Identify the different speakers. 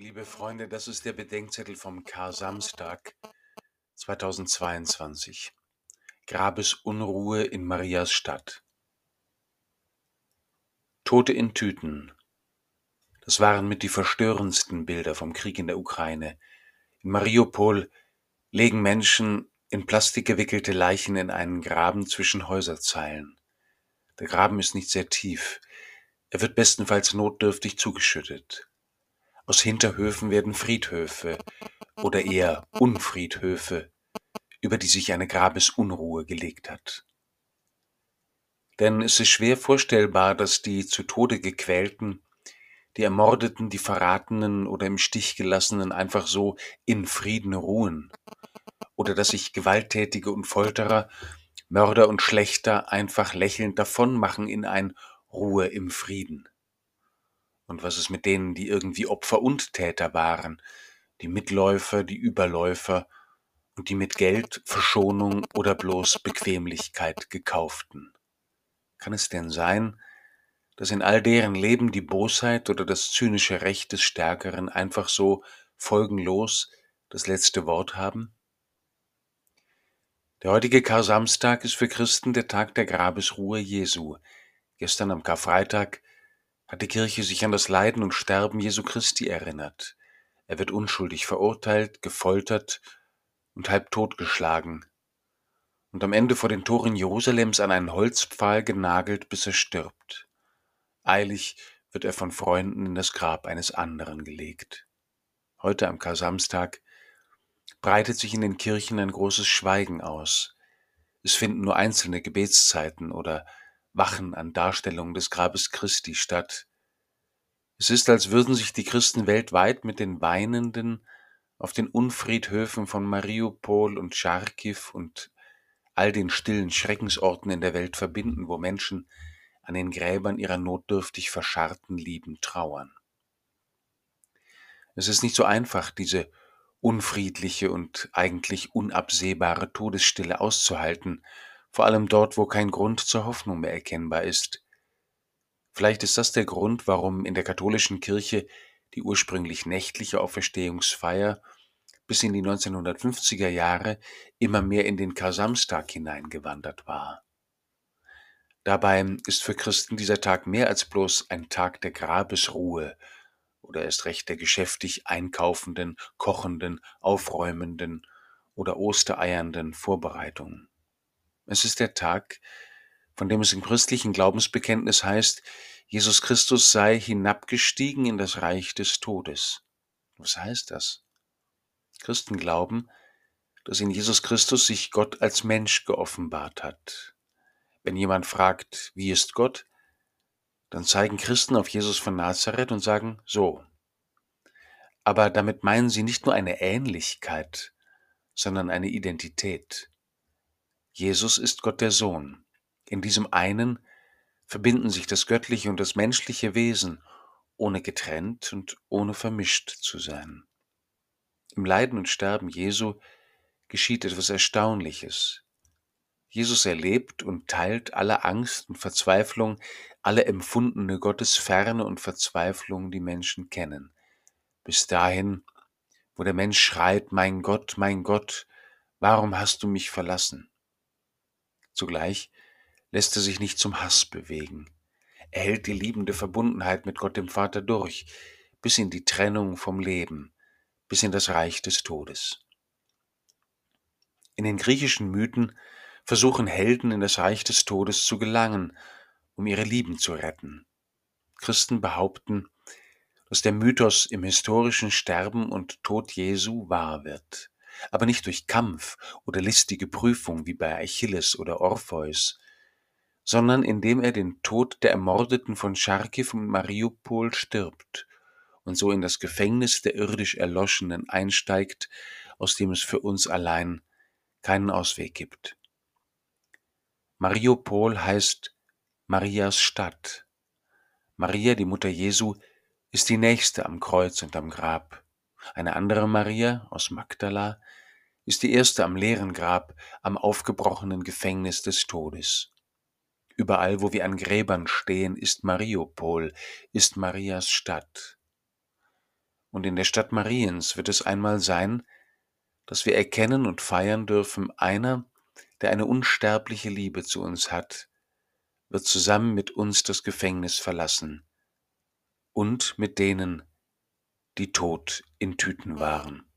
Speaker 1: Liebe Freunde, das ist der Bedenkzettel vom Kar-Samstag 2022. Grabesunruhe in Marias Stadt. Tote in Tüten. Das waren mit die verstörendsten Bilder vom Krieg in der Ukraine. In Mariupol legen Menschen in Plastik gewickelte Leichen in einen Graben zwischen Häuserzeilen. Der Graben ist nicht sehr tief. Er wird bestenfalls notdürftig zugeschüttet. Aus Hinterhöfen werden Friedhöfe oder eher Unfriedhöfe, über die sich eine Grabesunruhe gelegt hat. Denn es ist schwer vorstellbar, dass die zu Tode gequälten, die Ermordeten, die Verratenen oder im Stich gelassenen einfach so in Frieden ruhen, oder dass sich Gewalttätige und Folterer, Mörder und Schlechter einfach lächelnd davonmachen in ein Ruhe im Frieden. Und was ist mit denen, die irgendwie Opfer und Täter waren, die Mitläufer, die Überläufer und die mit Geld, Verschonung oder bloß Bequemlichkeit gekauften? Kann es denn sein, dass in all deren Leben die Bosheit oder das zynische Recht des Stärkeren einfach so folgenlos das letzte Wort haben? Der heutige Kar-Samstag ist für Christen der Tag der Grabesruhe Jesu. Gestern am Karfreitag hat die Kirche sich an das Leiden und Sterben Jesu Christi erinnert. Er wird unschuldig verurteilt, gefoltert und halb totgeschlagen und am Ende vor den Toren Jerusalems an einen Holzpfahl genagelt, bis er stirbt. Eilig wird er von Freunden in das Grab eines anderen gelegt. Heute am Kasamstag breitet sich in den Kirchen ein großes Schweigen aus. Es finden nur einzelne Gebetszeiten oder Wachen an Darstellungen des Grabes Christi statt. Es ist, als würden sich die Christen weltweit mit den Weinenden auf den Unfriedhöfen von Mariupol und Charkiw und all den stillen Schreckensorten in der Welt verbinden, wo Menschen an den Gräbern ihrer notdürftig verscharrten Lieben trauern. Es ist nicht so einfach, diese unfriedliche und eigentlich unabsehbare Todesstille auszuhalten, vor allem dort, wo kein Grund zur Hoffnung mehr erkennbar ist. Vielleicht ist das der Grund, warum in der katholischen Kirche die ursprünglich nächtliche Auferstehungsfeier bis in die 1950er Jahre immer mehr in den Kasamstag hineingewandert war. Dabei ist für Christen dieser Tag mehr als bloß ein Tag der Grabesruhe oder erst recht der geschäftig einkaufenden, kochenden, aufräumenden oder ostereiernden Vorbereitungen. Es ist der Tag, von dem es im christlichen Glaubensbekenntnis heißt, Jesus Christus sei hinabgestiegen in das Reich des Todes. Was heißt das? Christen glauben, dass in Jesus Christus sich Gott als Mensch geoffenbart hat. Wenn jemand fragt, wie ist Gott, dann zeigen Christen auf Jesus von Nazareth und sagen so. Aber damit meinen sie nicht nur eine Ähnlichkeit, sondern eine Identität. Jesus ist Gott der Sohn. In diesem einen verbinden sich das göttliche und das menschliche Wesen, ohne getrennt und ohne vermischt zu sein. Im Leiden und Sterben Jesu geschieht etwas Erstaunliches. Jesus erlebt und teilt alle Angst und Verzweiflung, alle empfundene Gottesferne und Verzweiflung, die Menschen kennen. Bis dahin, wo der Mensch schreit, mein Gott, mein Gott, warum hast du mich verlassen? Zugleich lässt er sich nicht zum Hass bewegen. Er hält die liebende Verbundenheit mit Gott dem Vater durch, bis in die Trennung vom Leben, bis in das Reich des Todes. In den griechischen Mythen versuchen Helden in das Reich des Todes zu gelangen, um ihre Lieben zu retten. Christen behaupten, dass der Mythos im historischen Sterben und Tod Jesu wahr wird aber nicht durch Kampf oder listige Prüfung wie bei Achilles oder Orpheus, sondern indem er den Tod der Ermordeten von Charkiw und Mariupol stirbt und so in das Gefängnis der irdisch Erloschenen einsteigt, aus dem es für uns allein keinen Ausweg gibt. Mariupol heißt Marias Stadt. Maria, die Mutter Jesu, ist die nächste am Kreuz und am Grab. Eine andere Maria aus Magdala ist die erste am leeren Grab, am aufgebrochenen Gefängnis des Todes. Überall, wo wir an Gräbern stehen, ist Mariupol, ist Marias Stadt. Und in der Stadt Mariens wird es einmal sein, dass wir erkennen und feiern dürfen, einer, der eine unsterbliche Liebe zu uns hat, wird zusammen mit uns das Gefängnis verlassen und mit denen, die tot in Tüten waren.